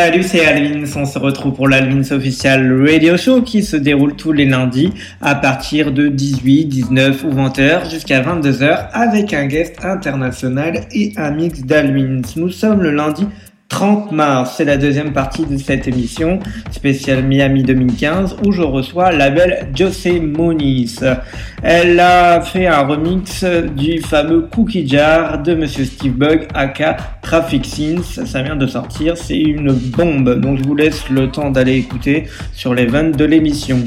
Salut, c'est Alvins. On se retrouve pour l'Alvins Official Radio Show qui se déroule tous les lundis à partir de 18, 19 ou 20h jusqu'à 22h avec un guest international et un mix d'Alvins. Nous sommes le lundi 30 mars, c'est la deuxième partie de cette émission spéciale Miami 2015 où je reçois la belle José Moniz. Elle a fait un remix du fameux Cookie Jar de Monsieur Steve Bug aka Traffic Scenes. Ça vient de sortir, c'est une bombe. Donc je vous laisse le temps d'aller écouter sur les ventes de l'émission.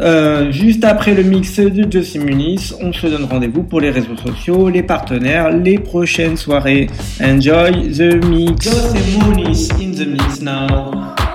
Euh, juste après le mix de Josie Muniz, on se donne rendez-vous pour les réseaux sociaux, les partenaires, les prochaines soirées. Enjoy the mix. Josie Muniz in the mix now.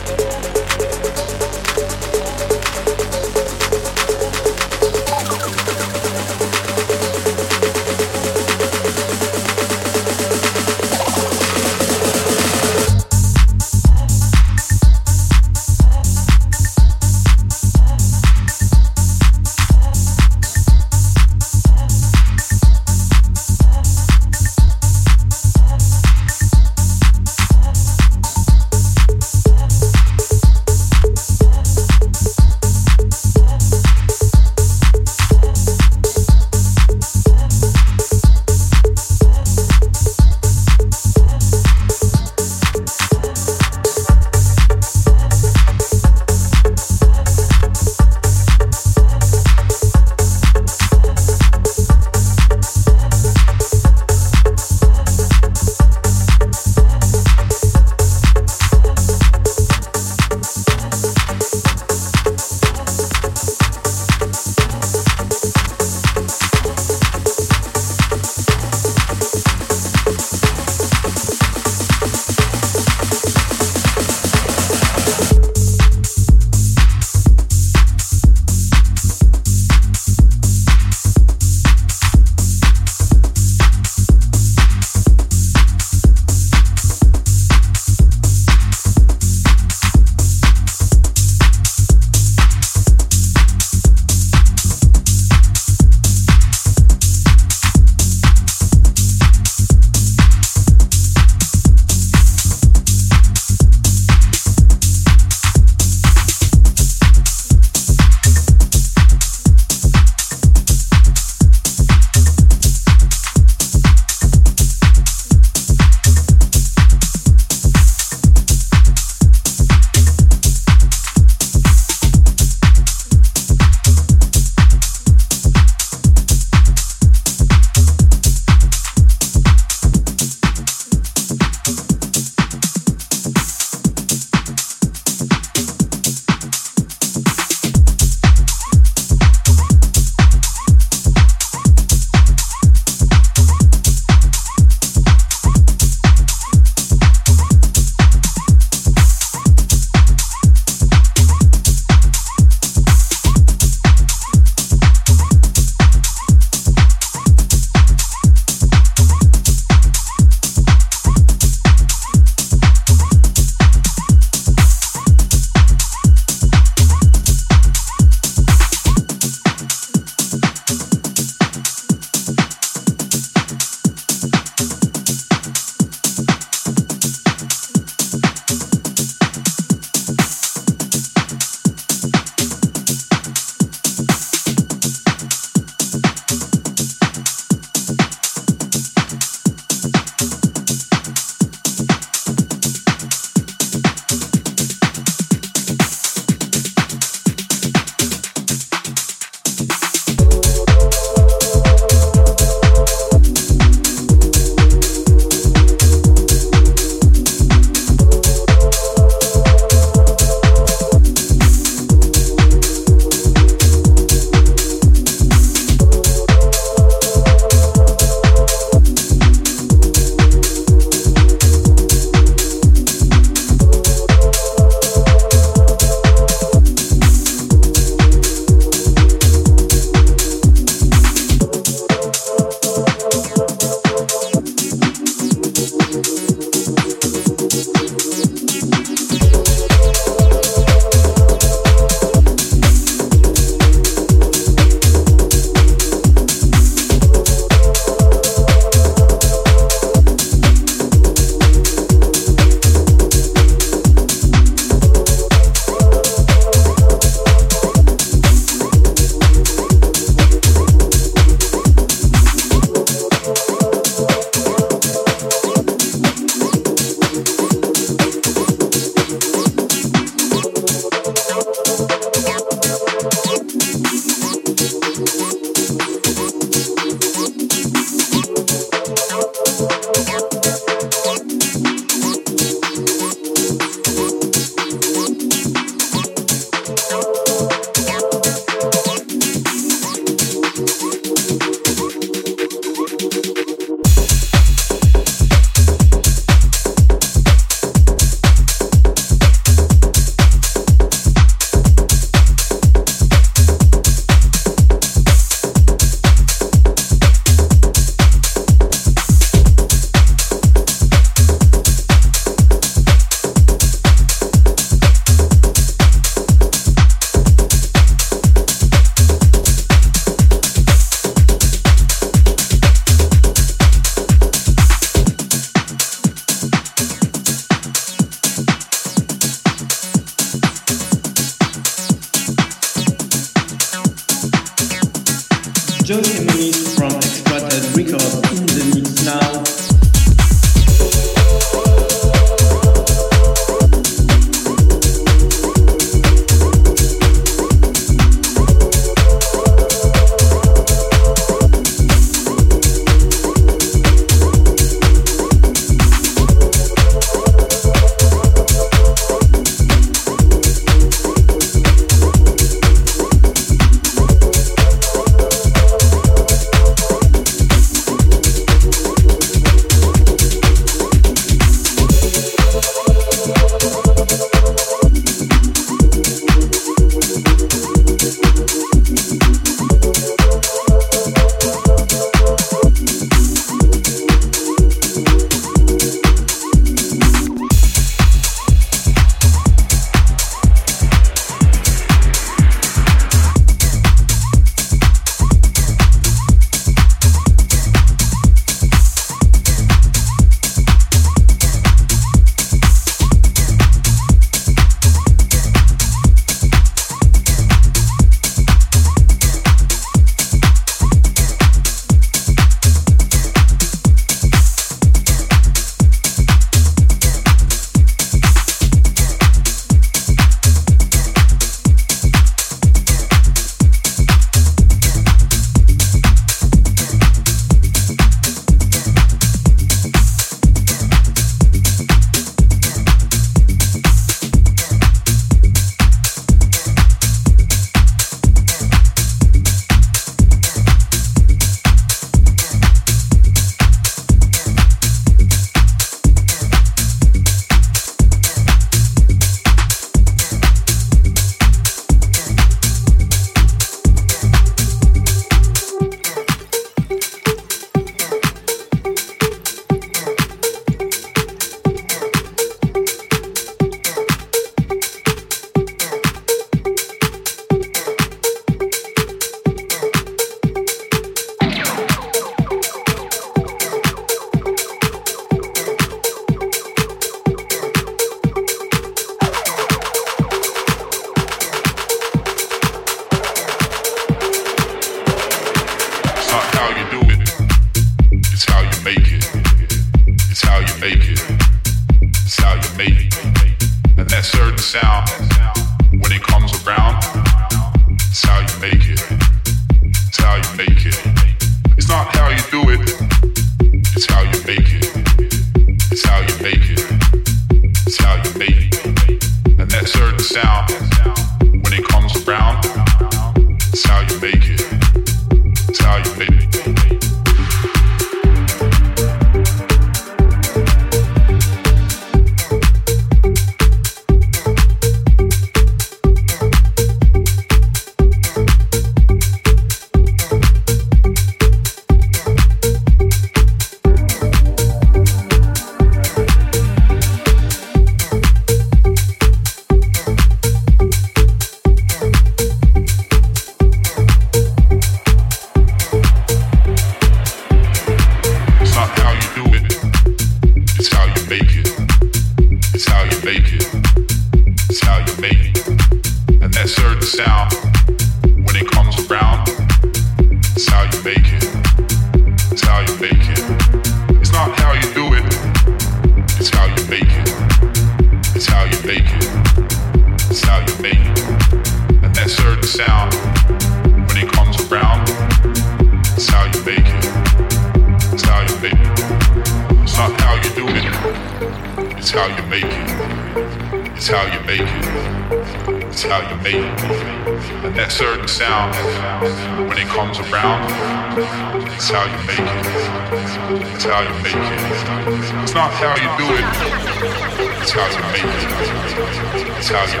how you.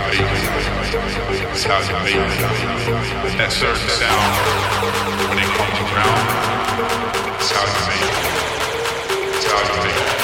It's how you be. That certain sound, when it comes around, it's how you make. It's how you.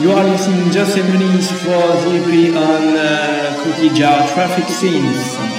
You are listening just a minute for the on uh, Cookie Jar Traffic Scenes.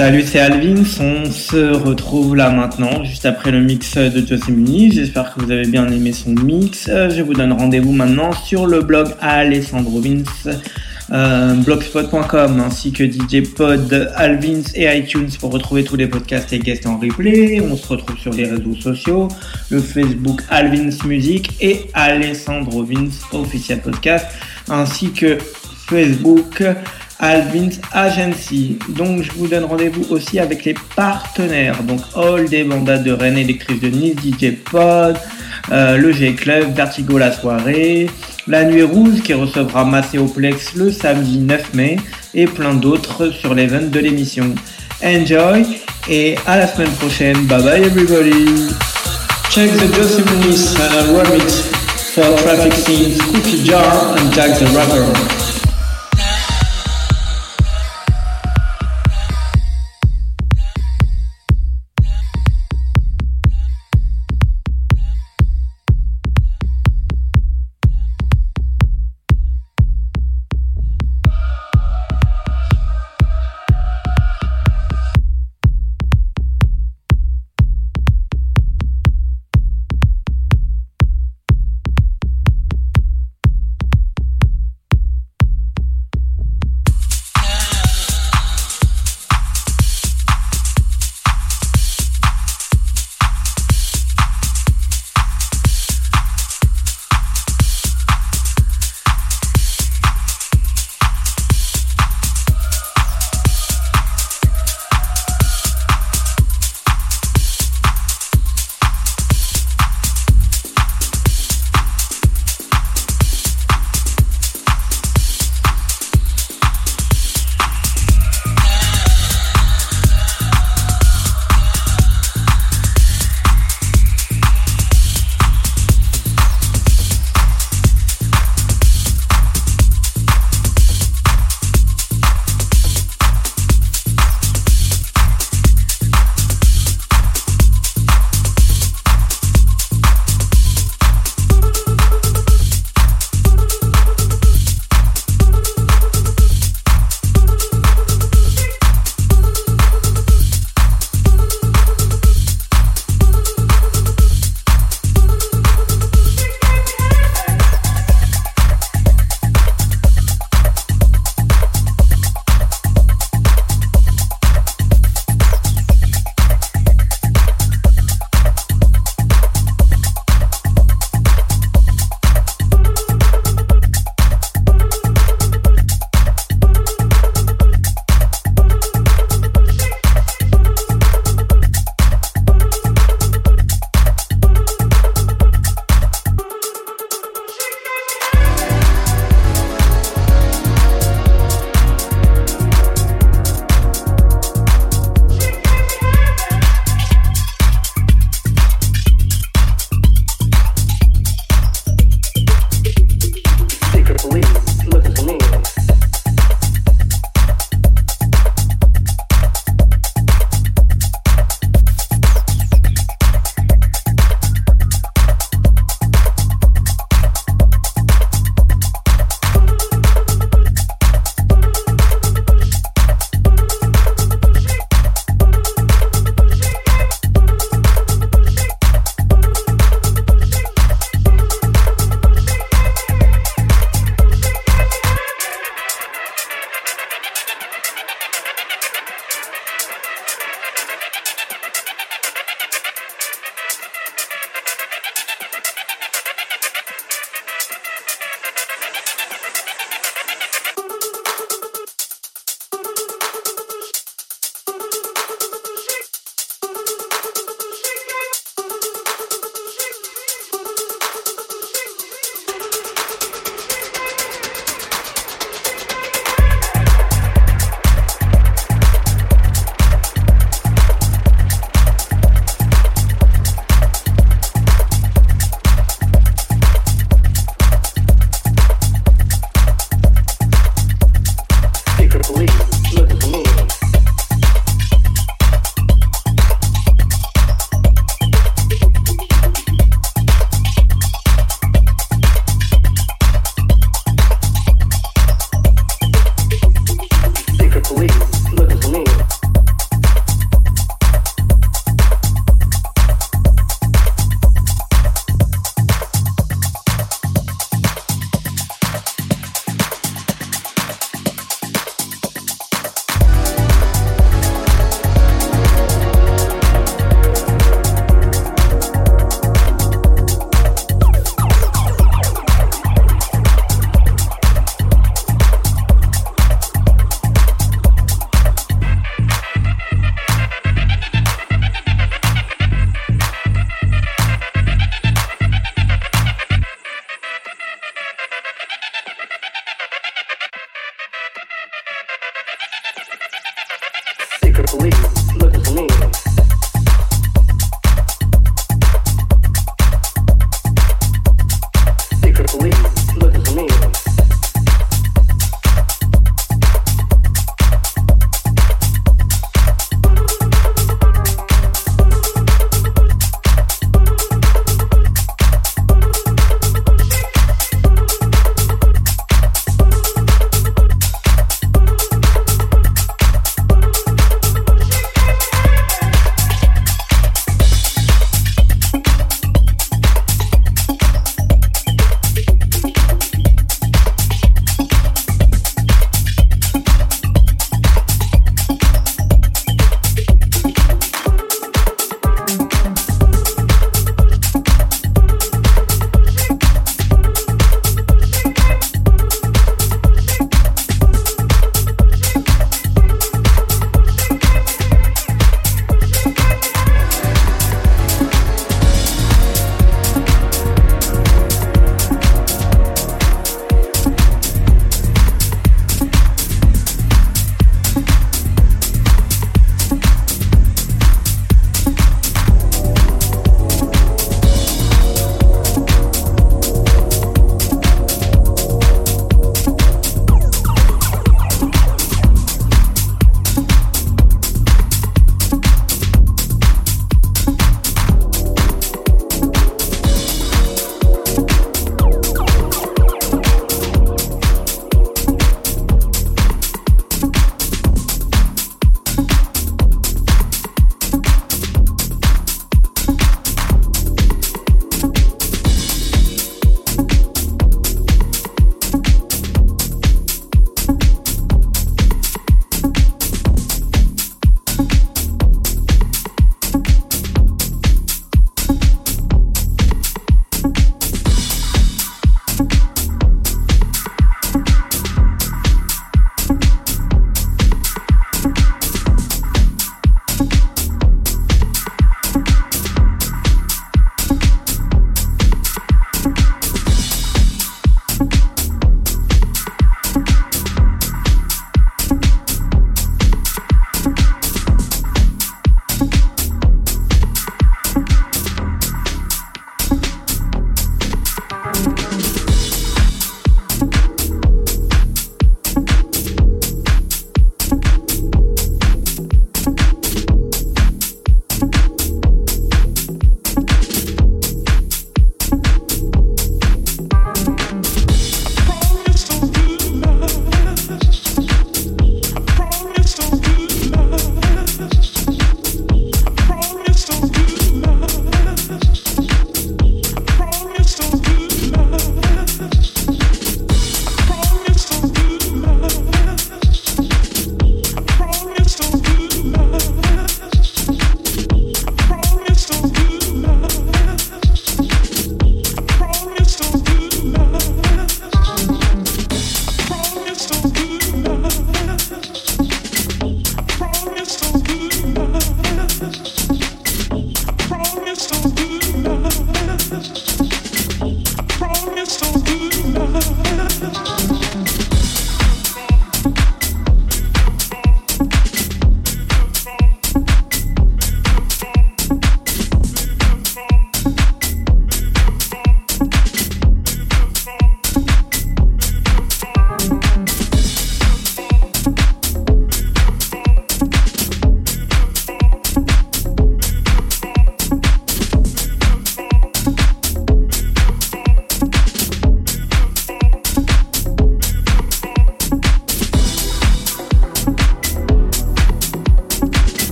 Salut, c'est Alvin. On se retrouve là maintenant, juste après le mix de Josemini. J'espère que vous avez bien aimé son mix. Je vous donne rendez-vous maintenant sur le blog Alessandro Vince, euh, blogspot.com ainsi que DJ Pod, Alvins et iTunes pour retrouver tous les podcasts et guests en replay. On se retrouve sur les réseaux sociaux, le Facebook Alvins Music et Alessandro Vince officiel podcast, ainsi que Facebook. Alvin's Agency. Donc je vous donne rendez-vous aussi avec les partenaires. Donc All des bandades de Rennes, Électrice de Nice, DJ Pod, euh, le G Club, Vertigo la soirée, La Nuit Rouge qui recevra Macéoplex le samedi 9 mai et plein d'autres sur l'event de l'émission. Enjoy et à la semaine prochaine. Bye bye everybody. Check the Josephine uh, remix for Traffic Scenes, Cookie Jar and Jack the Rapper.